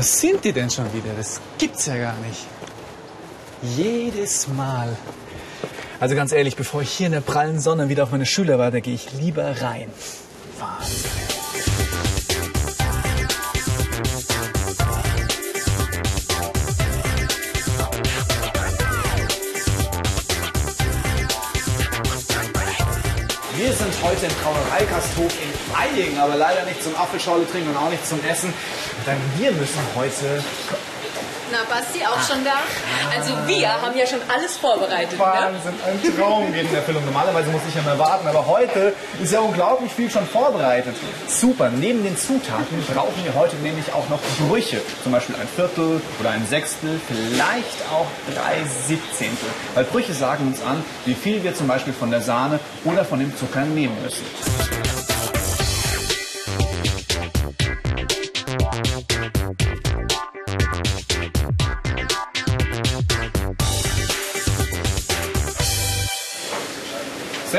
Was sind die denn schon wieder? Das gibt's ja gar nicht. Jedes Mal. Also ganz ehrlich, bevor ich hier in der prallen Sonne wieder auf meine Schüler warte, gehe ich lieber rein. Wahnsinn. Wir sind heute im Brauereikasthof in Feying, aber leider nicht zum Apfelschorle trinken und auch nicht zum Essen. Denn wir müssen heute Na, Basti, auch schon da? Also wir haben ja schon alles vorbereitet. Ne? Wahnsinn, ein Traum geht in Erfüllung. Normalerweise muss ich ja mal warten, aber heute ist ja unglaublich viel schon vorbereitet. Super, neben den Zutaten brauchen wir heute nämlich auch noch Brüche. Zum Beispiel ein Viertel oder ein Sechstel, vielleicht auch drei Siebzehntel. Weil Brüche sagen uns an, wie viel wir zum Beispiel von der Sahne oder von dem Zucker nehmen müssen.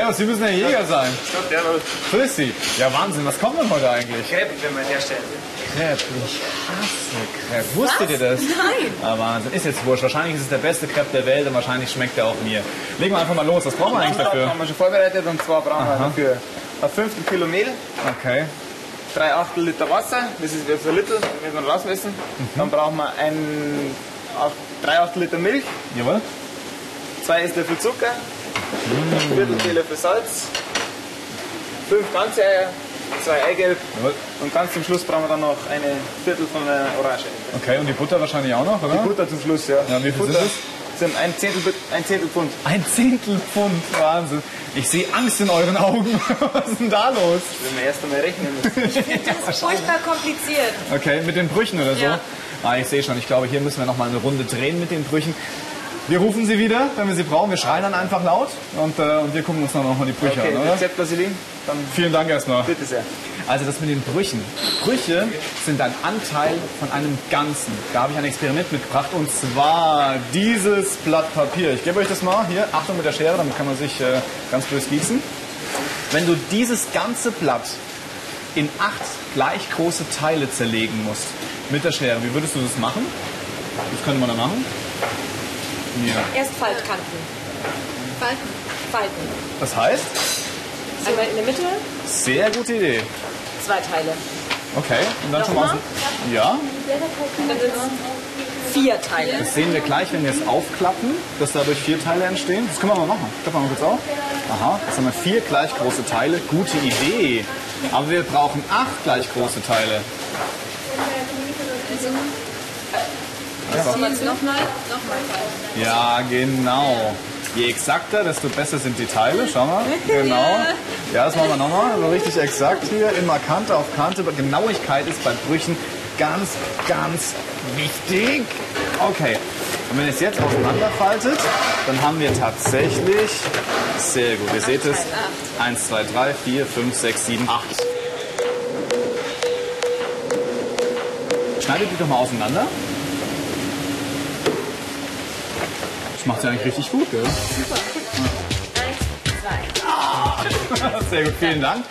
Servus, Sie müssen der Jäger sein. Grüß Sie. Ja, Wahnsinn, was kommt denn heute eigentlich? Crepe, wenn man herstellt. Crepe, ich hasse Crepe. Wusstet ihr das? Nein. Ah, Wahnsinn, ist jetzt wurscht. Wahrscheinlich ist es der beste Crepe der Welt und wahrscheinlich schmeckt er auch mir. Legen wir einfach mal los. Was brauchen wir eigentlich dafür? haben wir schon vorbereitet und zwar brauchen wir dafür ein Fünftel Kilo Mehl, Okay. drei Achtel Liter Wasser, das ist für Liter, wenn wir rausmessen. Dann brauchen wir ein, acht, drei Achtel Liter Milch, Jawohl. zwei Esslöffel Zucker, ein Viertel Teelöffel Salz, fünf ganze Eier, zwei Eigelb Jawohl. und ganz zum Schluss brauchen wir dann noch eine Viertel von der Orange. Okay, und die Butter wahrscheinlich auch noch, oder? Die Butter zum Schluss, ja. Ja, wie viel Butter sind sind ein Zehntel, ein Zehntel Pfund. Ein Zehntel Pfund. Wahnsinn. Ich sehe Angst in euren Augen. Was ist denn da los? Wenn wir erst einmal rechnen müssen. Das ist furchtbar kompliziert. Okay, mit den Brüchen oder so? Ja. Ah, ich sehe schon. Ich glaube, hier müssen wir noch mal eine Runde drehen mit den Brüchen. Wir rufen sie wieder, wenn wir sie brauchen. Wir schreien dann einfach laut und, äh, und wir gucken uns dann noch mal die Brüche Okay, an, oder? Rezept Vaseline, dann Vielen Dank erstmal. bitte sehr. Also das mit den Brüchen. Brüche sind ein Anteil von einem Ganzen. Da habe ich ein Experiment mitgebracht und zwar dieses Blatt Papier. Ich gebe euch das mal hier. Achtung mit der Schere, damit kann man sich äh, ganz böse gießen. Wenn du dieses ganze Blatt in acht gleich große Teile zerlegen musst mit der Schere, wie würdest du das machen? Das könnte man dann machen. Ja. Erst Faltkanten. Falten. Falten. Das heißt, Einmal in der Mitte, sehr gute Idee. zwei Teile. Okay, und dann schon mal. Ja, Dann sind es vier Teile. Das sehen wir gleich, wenn wir es aufklappen, dass dadurch vier Teile entstehen. Das können wir mal machen. Klappen wir mal kurz auf. Aha, jetzt haben wir vier gleich große Teile. Gute Idee. Aber wir brauchen acht gleich große Teile. Nochmal, nochmal. Ja, genau. Je exakter, desto besser sind die Teile. Schau mal. Genau. Ja, das machen wir nochmal. So richtig exakt hier. Immer Kante auf Kante. Genauigkeit ist bei Brüchen ganz, ganz wichtig. Okay. Und wenn ihr es jetzt auseinanderfaltet, dann haben wir tatsächlich, sehr gut, ihr seht es, 1, 2, 3, 4, 5, 6, 7, 8. Schneidet die doch mal auseinander. Das macht sie eigentlich richtig gut, gell? Sehr gut, vielen Dank.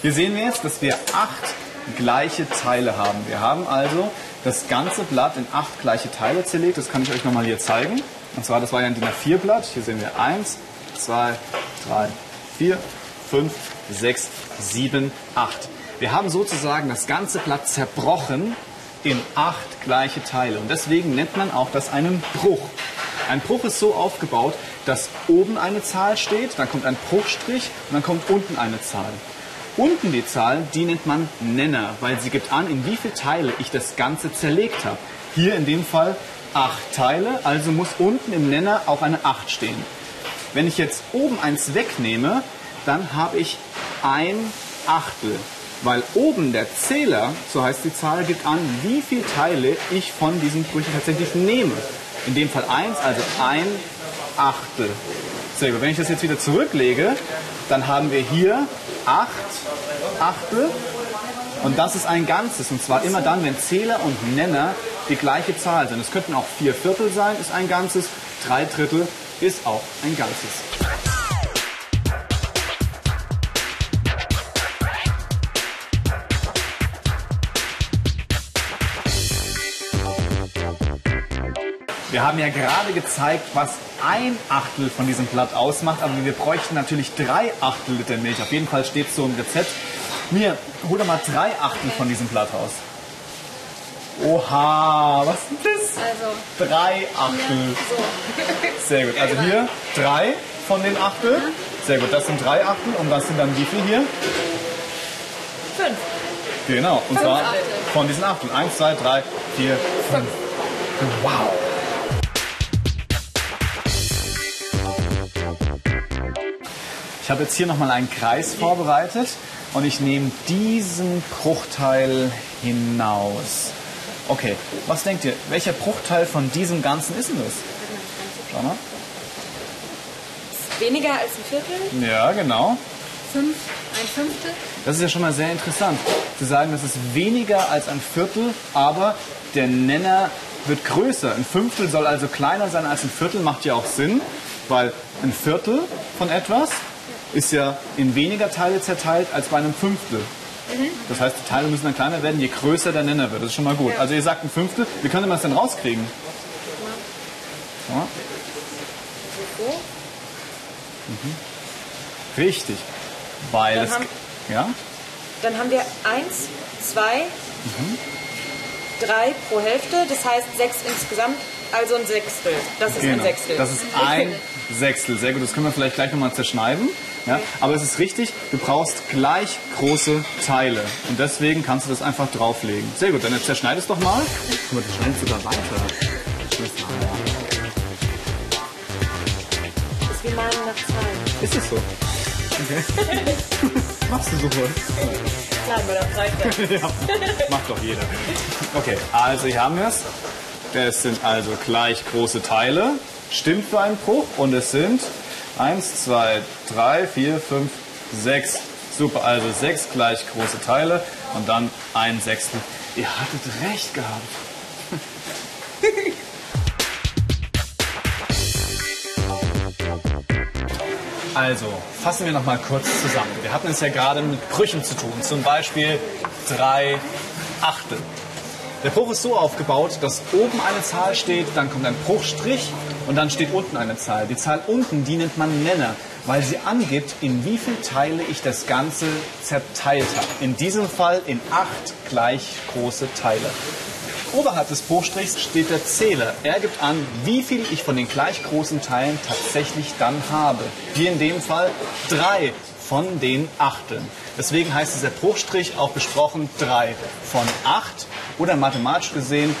Hier sehen wir jetzt, dass wir acht gleiche Teile haben. Wir haben also das ganze Blatt in acht gleiche Teile zerlegt. Das kann ich euch nochmal hier zeigen. Und zwar, das war ja ein DIN A4-Blatt. Hier sehen wir eins, zwei, drei, vier, fünf, sechs, sieben, acht. Wir haben sozusagen das ganze Blatt zerbrochen in acht gleiche Teile. Und deswegen nennt man auch das einen Bruch. Ein Bruch ist so aufgebaut, dass oben eine Zahl steht, dann kommt ein Bruchstrich und dann kommt unten eine Zahl. Unten die Zahl, die nennt man Nenner, weil sie gibt an, in wie viele Teile ich das Ganze zerlegt habe. Hier in dem Fall acht Teile, also muss unten im Nenner auch eine 8 stehen. Wenn ich jetzt oben eins wegnehme, dann habe ich ein Achtel. Weil oben der Zähler, so heißt die Zahl, gibt an, wie viele Teile ich von diesen Brüchen tatsächlich nehme. In dem Fall eins, also ein Achtel. Sehr gut. Wenn ich das jetzt wieder zurücklege, dann haben wir hier acht Achtel. Und das ist ein Ganzes. Und zwar immer dann, wenn Zähler und Nenner die gleiche Zahl sind. Es könnten auch vier Viertel sein, ist ein Ganzes. Drei Drittel ist auch ein Ganzes. Wir haben ja gerade gezeigt, was ein Achtel von diesem Blatt ausmacht, aber wir bräuchten natürlich drei Achtel Liter Milch. Auf jeden Fall steht so im Rezept. Mir, hol doch mal drei Achtel von diesem Blatt raus. Oha, was ist denn das? Also, Drei Achtel. so. Sehr gut. Also hier drei von den Achtel. Sehr gut, das sind drei Achtel. Und das sind dann wie viel hier? Fünf. Genau, und zwar Achtel. von diesen Achteln. Eins, zwei, drei, vier, fünf. Wow. Ich habe jetzt hier nochmal einen Kreis vorbereitet und ich nehme diesen Bruchteil hinaus. Okay, was denkt ihr? Welcher Bruchteil von diesem Ganzen ist denn das? Schau mal. Weniger als ein Viertel? Ja, genau. Fünf, ein Fünftel. Das ist ja schon mal sehr interessant. Zu sagen, das ist weniger als ein Viertel, aber der Nenner wird größer. Ein Fünftel soll also kleiner sein als ein Viertel, macht ja auch Sinn, weil ein Viertel von etwas ist ja in weniger Teile zerteilt als bei einem Fünftel. Das heißt, die Teile müssen dann kleiner werden, je größer der Nenner wird. Das ist schon mal gut. Also ihr sagt ein Fünftel. Wie könnte man es denn rauskriegen? Ja. Mhm. Richtig. Weil Dann es... haben- Ja? Dann haben wir eins, zwei, drei pro Hälfte. Das heißt sechs insgesamt, also ein Sechstel. Das ist ein Genau. Sechstel. Das ist ein Sechstel. Sehr gut, das können wir vielleicht gleich nochmal zerschneiden. Ja? Aber es ist richtig, du brauchst gleich große Teile. Und deswegen kannst du das einfach drauflegen. Sehr gut, dann zerschneid es doch mal. Guck mal, du schneidest sogar weiter. ist wie malen nach zwei. Ist es so? Okay. Machst du super. Klar, bei der ja, macht doch jeder. Okay, also hier haben wir es. Das sind also gleich große Teile. Stimmt für einen Bruch. Und es sind 1, 2, 3, 4, 5, 6. Super, also sechs gleich große Teile und dann ein Sechstel. Ihr hattet recht gehabt. Also, fassen wir noch mal kurz zusammen. Wir hatten es ja gerade mit Brüchen zu tun, zum Beispiel drei Achtel. Der Bruch ist so aufgebaut, dass oben eine Zahl steht, dann kommt ein Bruchstrich und dann steht unten eine Zahl. Die Zahl unten, die nennt man Nenner, weil sie angibt, in wie viele Teile ich das Ganze zerteilt habe. In diesem Fall in acht gleich große Teile. Oberhalb des Bruchstrichs steht der Zähler. Er gibt an, wie viel ich von den gleich großen Teilen tatsächlich dann habe. Hier in dem Fall drei von den Achteln. Deswegen heißt dieser Bruchstrich auch besprochen drei von acht oder mathematisch gesehen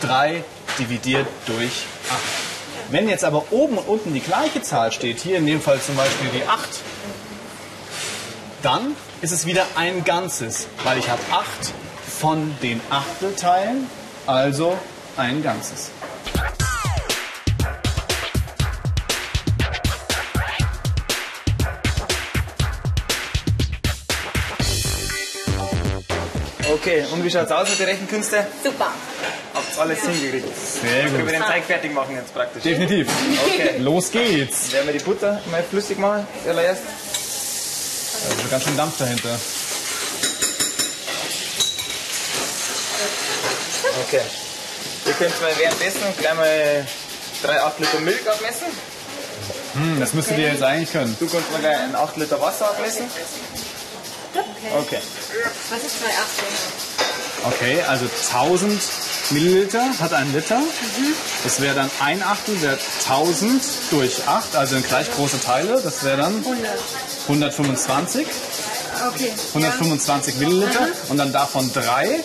drei dividiert durch acht. Wenn jetzt aber oben und unten die gleiche Zahl steht, hier in dem Fall zum Beispiel die acht, dann ist es wieder ein Ganzes, weil ich habe acht von den Achtelteilen, also ein Ganzes. Okay, und wie schaut's aus mit den Rechenkünsten? Super. Alles hingekriegt. Sehr Können wir gut. den Teig fertig machen jetzt praktisch? Definitiv. Okay. Los geht's. Werden wir die Butter mal flüssig machen, zuallererst? Da ist ganz schön Dampf dahinter. Okay. Ihr könnt mal währenddessen gleich mal 3 8 Liter Milch abmessen. Hm, das müsstet ihr jetzt eigentlich können. Du kannst mal gleich ein 8 Liter Wasser abmessen. Okay. Was ist zwei Achtel? Okay, also 1000 Milliliter hat ein Liter. Das wäre dann ein Achtel, wäre 1000 durch 8, also in gleich große Teile. Das wäre dann 100. 125. Okay. 125 Milliliter und dann davon drei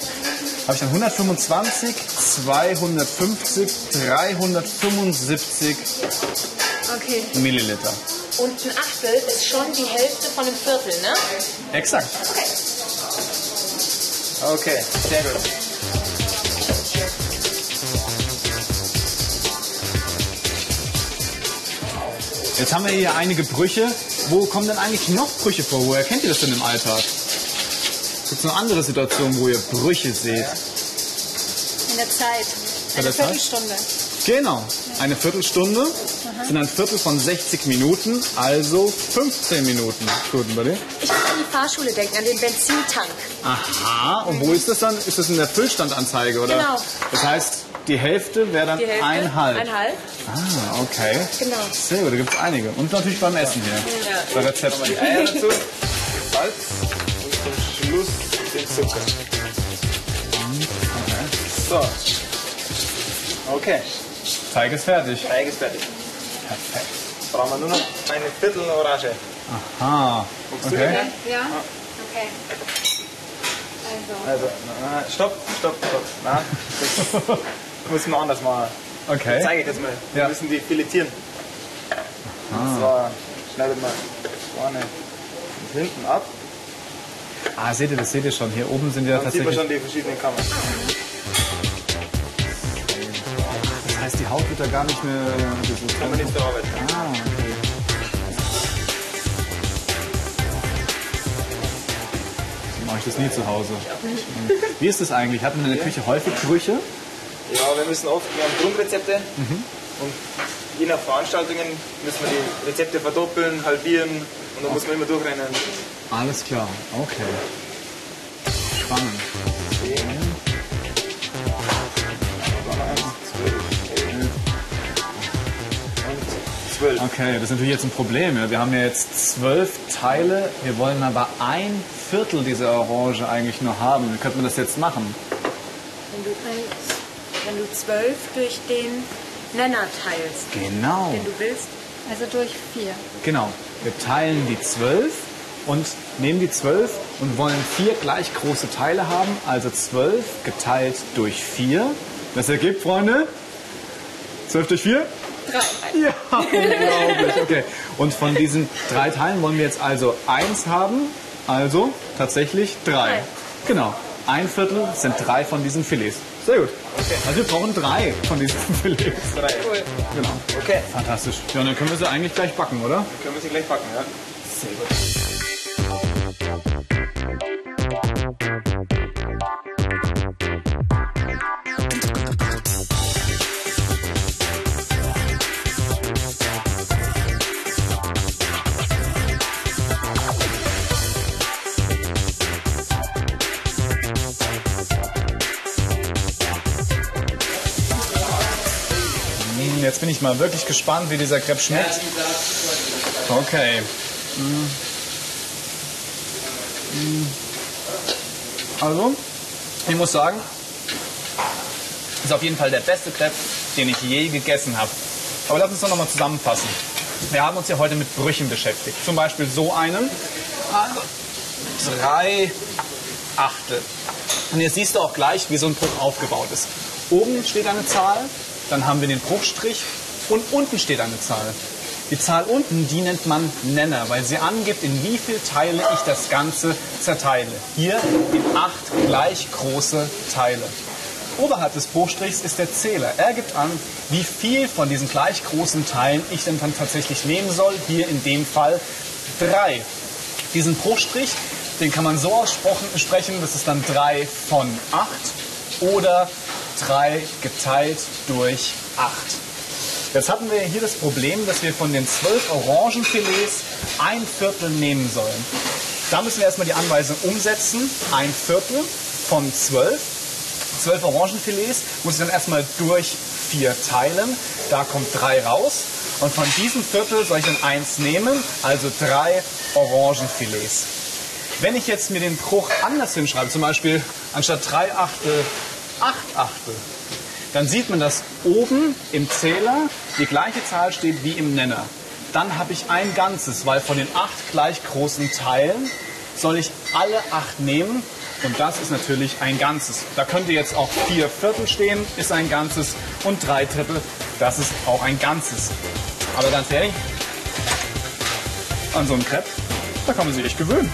habe ich dann 125, 250, 375 Ja. Okay. Milliliter. Und ein Achtel ist schon die Hälfte von einem Viertel, ne? Exakt. Okay, sehr gut. Jetzt haben wir hier einige Brüche. Wo kommen denn eigentlich noch Brüche vor? Woher kennt ihr das denn im Alltag? Gibt es noch andere Situationen, wo ihr Brüche seht? In der Zeit. Eine der Zeit? Viertelstunde. Genau. Eine Viertelstunde sind ein Viertel von 60 Minuten, also 15 Minuten. Gut, bei dir? Ich muss an die Fahrschule denken, an den Benzintank. Aha, und wo ist das dann? Ist das in der Füllstandanzeige, oder? Genau. Das heißt, Die Hälfte wäre dann Hälfte. ein halb. Ein halb. Ah, okay. Genau. Sehr gut, da gibt es einige. Und natürlich beim Essen hier. Ja. Bei Rezepten. Die Eier dazu, Salz und zum Schluss den Zucker. So. Okay, Teig ist fertig. Teig ist fertig. Perfekt. Brauchen wir nur noch eine Viertel Orange. Ah, du okay. den? Ja? Okay. Also. Also, na, stopp, stopp, stopp. Na, das muss man anders machen. Okay. Zeige ich jetzt mal. Wir Ja. müssen die filetieren. Und zwar schneidet man vorne und hinten ab. Ah, seht ihr, das seht ihr schon. Hier oben sind ja Dann sieht man tatsächlich. schon die verschiedenen Kammern. Das heißt, die Haut wird da gar nicht mehr. Kann man nicht verarbeiten. Ah, okay. So mache ich das nie zu Hause. Wie ist das eigentlich? Hat man in der Küche häufig Gerüche? Ja, wir müssen oft, wir haben Grundrezepte und je nach Veranstaltungen müssen wir die Rezepte verdoppeln, halbieren und dann muss man immer durchrennen. Alles klar, okay. Spannend. Zwölf. Okay, das ist natürlich jetzt ein Problem. Ja. Wir haben ja jetzt zwölf Teile, wir wollen aber ein Viertel dieser Orange eigentlich nur haben. Wie könnte man das jetzt machen? Wenn du, wenn du zwölf durch den Nenner teilst, Genau. den du willst, Also durch vier. Genau. Wir teilen die zwölf und nehmen die zwölf und wollen vier gleich große Teile haben. Also zwölf geteilt durch vier. Das ergibt, Freunde, zwölf durch vier? drei. Ja, unglaublich. Okay. Und von diesen drei Teilen wollen wir jetzt also eins haben. Also tatsächlich drei. Drei. Genau. Ein Viertel sind drei von diesen Filets. Sehr gut. Also wir brauchen drei von diesen Filets. Drei. Cool. Genau. Okay, Fantastisch. Ja, dann können wir sie eigentlich gleich backen, oder? können wir sie gleich backen, ja? Sehr gut. Jetzt bin ich mal wirklich gespannt, wie dieser Crepe schmeckt. Okay. Mm. Mm. Also, ich muss sagen, ist auf jeden Fall der beste Crepe, den ich je gegessen habe. Aber lass uns doch nochmal zusammenfassen. Wir haben uns ja heute mit Brüchen beschäftigt. Zum Beispiel so einen. Also, drei Achtel. Und jetzt siehst du auch gleich, wie so ein Bruch aufgebaut ist. Oben steht eine Zahl, dann haben wir den Bruchstrich und unten steht eine Zahl. Die Zahl unten, die nennt man Nenner, weil sie angibt, in wie viele Teile ich das Ganze zerteile. Hier in acht gleich große Teile. Oberhalb des Bruchstrichs ist der Zähler. Er gibt an, wie viel von diesen gleich großen Teilen ich denn dann tatsächlich nehmen soll. Hier in dem Fall drei. Diesen Bruchstrich, den kann man so aussprechen, das ist dann 3 von 8 oder 3 geteilt durch 8. Jetzt hatten wir hier das Problem, dass wir von den 12 Orangenfilets ein Viertel nehmen sollen. Da müssen wir erstmal die Anweisung umsetzen. Ein Viertel von 12. 12 Orangenfilets muss ich dann erstmal durch 4 teilen. Da kommt 3 raus. Und von diesem Viertel soll ich dann eins nehmen, also drei Orangenfilets. Wenn ich jetzt mir den Bruch anders hinschreibe, zum Beispiel anstatt 3 Achtel 8 Achtel, dann sieht man, dass oben im Zähler die gleiche Zahl steht wie im Nenner. Dann habe ich ein Ganzes, weil von den acht gleich großen Teilen soll ich alle acht nehmen und das ist natürlich ein Ganzes. Da könnte jetzt auch vier Viertel stehen, ist ein Ganzes und drei Drittel, das ist auch ein Ganzes. Aber ganz ehrlich, an so einen Crepe, da kann man sich echt gewöhnen.